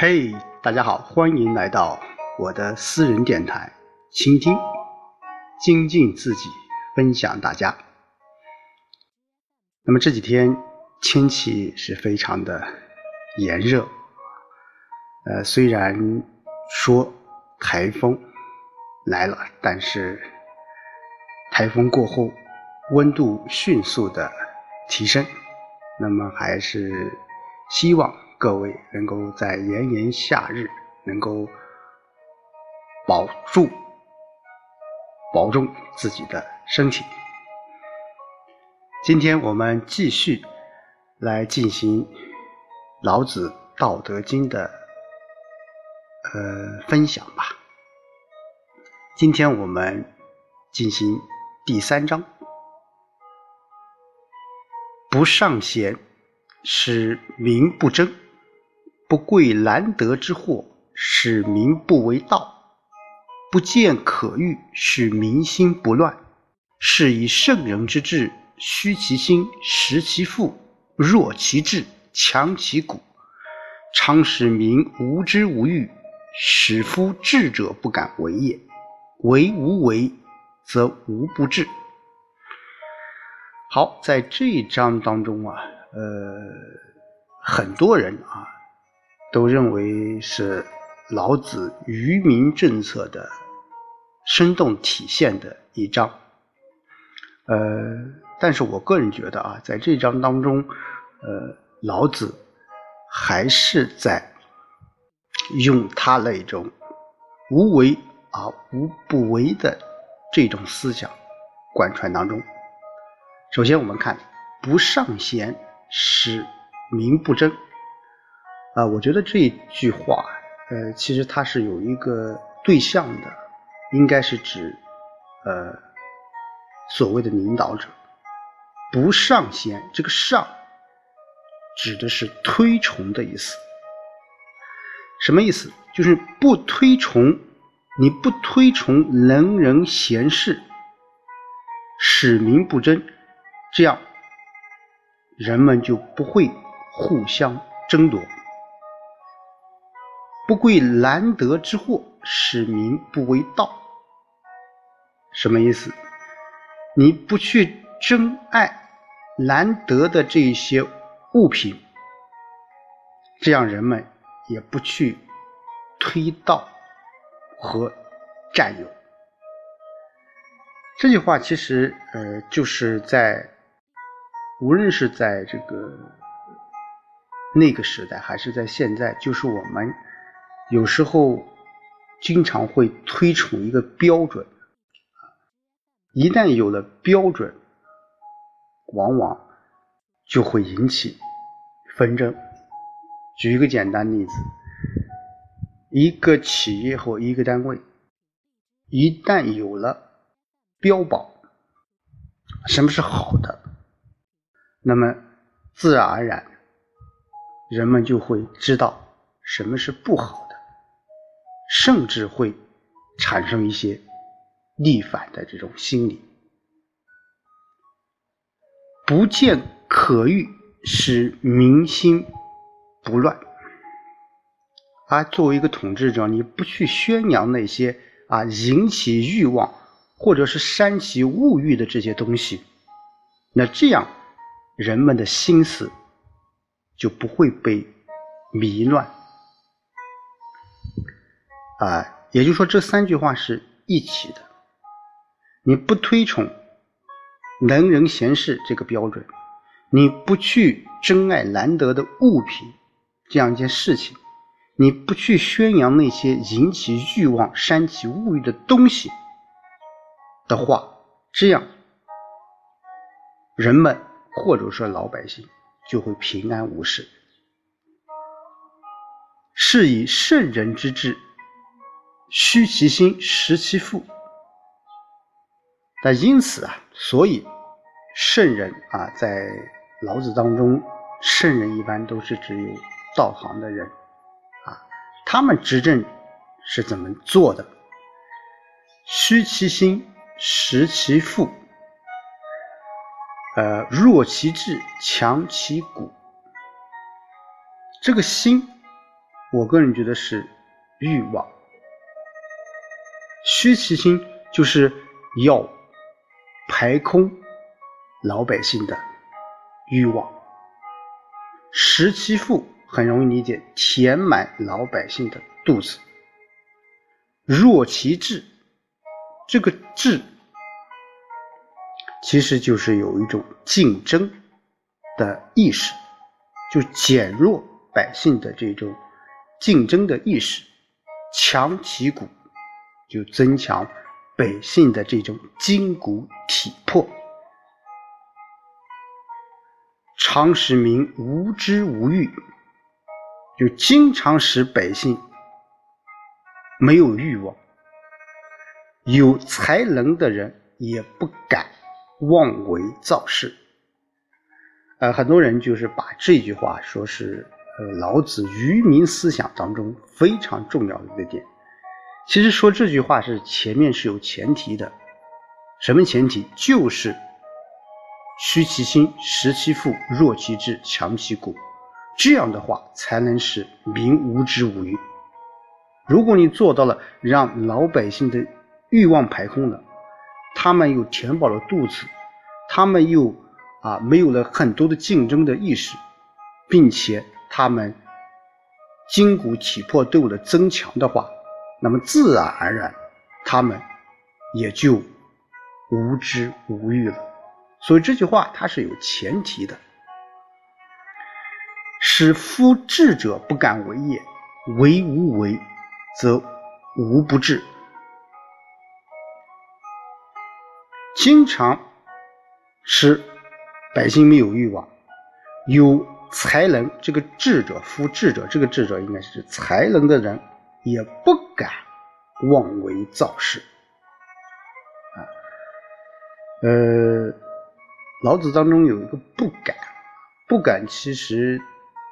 嘿，大家好，欢迎来到我的私人电台，倾听，精进自己，分享大家。那么这几天天气是非常的炎热，呃，虽然说台风来了，但是台风过后温度迅速的提升，那么还是希望。各位能够在炎炎夏日能够保住、保重自己的身体。今天我们继续来进行老子《道德经》的呃分享吧。今天我们进行第三章：不尚贤，使民不争。不贵难得之货，使民不为盗；不见可欲，使民心不乱。是以圣人之治，虚其心，实其腹，弱其志，强其骨，常使民无知无欲，使夫智者不敢为也。为无为，则无不治。好，在这一章当中啊，呃，很多人啊。都认为是老子愚民政策的生动体现的一章，呃，但是我个人觉得啊，在这章当中，呃，老子还是在用他那种无为而无不为的这种思想贯穿当中。首先，我们看“不尚贤，使民不争”。啊，我觉得这一句话，呃，其实它是有一个对象的，应该是指，呃，所谓的领导者不上贤，这个上指的是推崇的意思。什么意思？就是不推崇，你不推崇能人贤士，使民不争，这样人们就不会互相争夺。不贵难得之货，使民不为盗。什么意思？你不去珍爱难得的这些物品，这样人们也不去推道和占有。这句话其实，呃，就是在无论是在这个那个时代，还是在现在，就是我们。有时候经常会推崇一个标准，一旦有了标准，往往就会引起纷争。举一个简单例子，一个企业或一个单位，一旦有了标榜什么是好的，那么自然而然人们就会知道什么是不好。甚至会产生一些逆反的这种心理，不见可欲，使民心不乱。啊作为一个统治者，你不去宣扬那些啊引起欲望或者是煽起物欲的这些东西，那这样人们的心思就不会被迷乱。啊，也就是说，这三句话是一起的。你不推崇能人贤士这个标准，你不去珍爱难得的物品这样一件事情，你不去宣扬那些引起欲望、煽起物欲的东西的话，这样人们或者说老百姓就会平安无事。是以圣人之治。虚其心，实其腹，那因此啊，所以圣人啊，在老子当中，圣人一般都是指有道行的人啊，他们执政是怎么做的？虚其心，实其腹，呃，弱其志，强其骨。这个心，我个人觉得是欲望。虚其心，就是要排空老百姓的欲望；食其腹，很容易理解，填满老百姓的肚子；弱其志。这个智其实就是有一种竞争的意识，就减弱百姓的这种竞争的意识，强其骨，就增强百姓的这种筋骨体魄，常使民无知无欲，就经常使百姓没有欲望。有才能的人也不敢妄为造事。呃，很多人就是把这句话说是呃老子愚民思想当中非常重要的一个点。其实说这句话是前面是有前提的，什么前提？就是虚其心，实其腹，弱其志，强其骨。这样的话才能使民无知无欲。如果你做到了让老百姓的欲望排空了，他们又填饱了肚子，他们又啊没有了很多的竞争的意识，并且他们筋骨体魄都有了增强的话，那么自然而然他们也就无知无欲了。所以这句话它是有前提的，使夫智者不敢为也，为无为，则无不治。经常使百姓没有欲望，有才能这个智者，夫智者这个智者应该是才能的人，也不敢妄为造事。啊，呃，老子当中有一个不敢，不敢，其实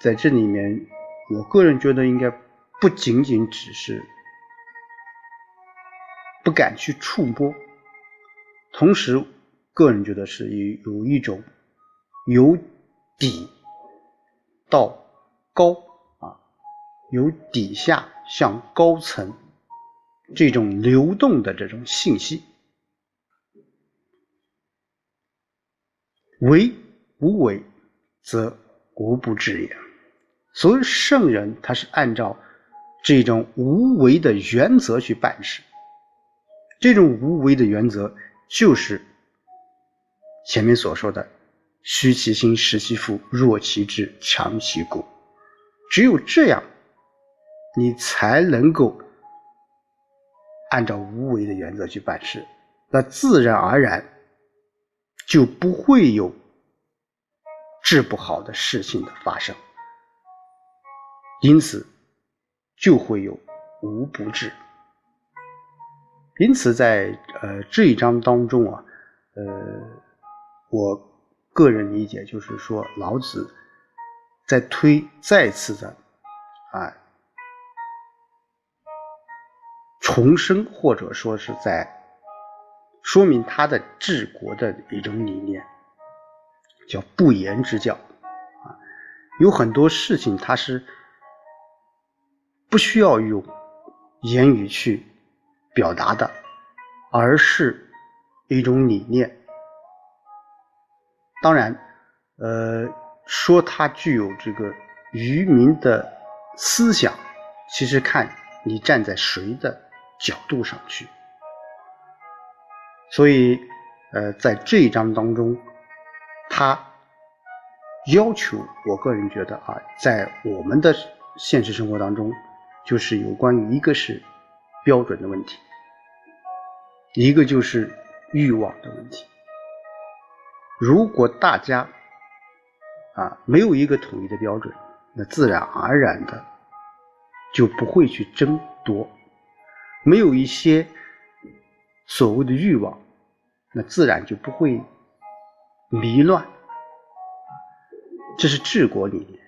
在这里面，我个人觉得应该不仅仅只是不敢去触摸。同时，个人觉得是有有一种由底到高啊，由底下向高层这种流动的这种信息。为无为，则无不治也。所谓圣人，他是按照这种无为的原则去办事。这种无为的原则。就是前面所说的“虚其心，实其腹，弱其志，强其骨”。只有这样，你才能够按照无为的原则去办事，那自然而然就不会有治不好的事情的发生，因此就会有无不治。因此，在呃这一章当中啊，呃，我个人理解就是说，老子在推再次的啊重生，或者说是在说明他的治国的一种理念，叫不言之教啊，有很多事情他是不需要用言语去。表达的，而是一种理念。当然，呃，说他具有这个愚民的思想，其实看你站在谁的角度上去。所以，呃，在这一章当中，他要求，我个人觉得啊，在我们的现实生活当中，就是有关于一个是标准的问题。一个就是欲望的问题。如果大家啊没有一个统一的标准，那自然而然的就不会去争夺。没有一些所谓的欲望，那自然就不会迷乱。这是治国理念。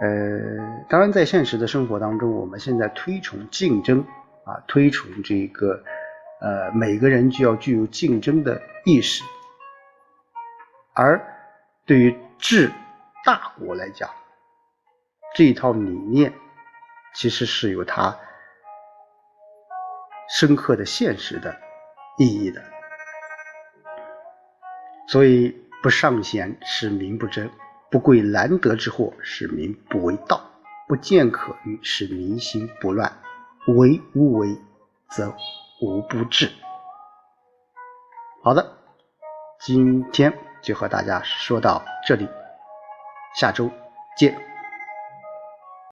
呃，当然，在现实的生活当中，我们现在推崇竞争啊，推崇这个呃，每个人就要具有竞争的意识。而对于治大国来讲，这一套理念其实是有它深刻的现实的意义的。所以，不尚贤，使民不争。不贵难得之货，使民不为盗；不见可欲，使民心不乱。为无为，则无不治。好的，今天就和大家说到这里，下周见。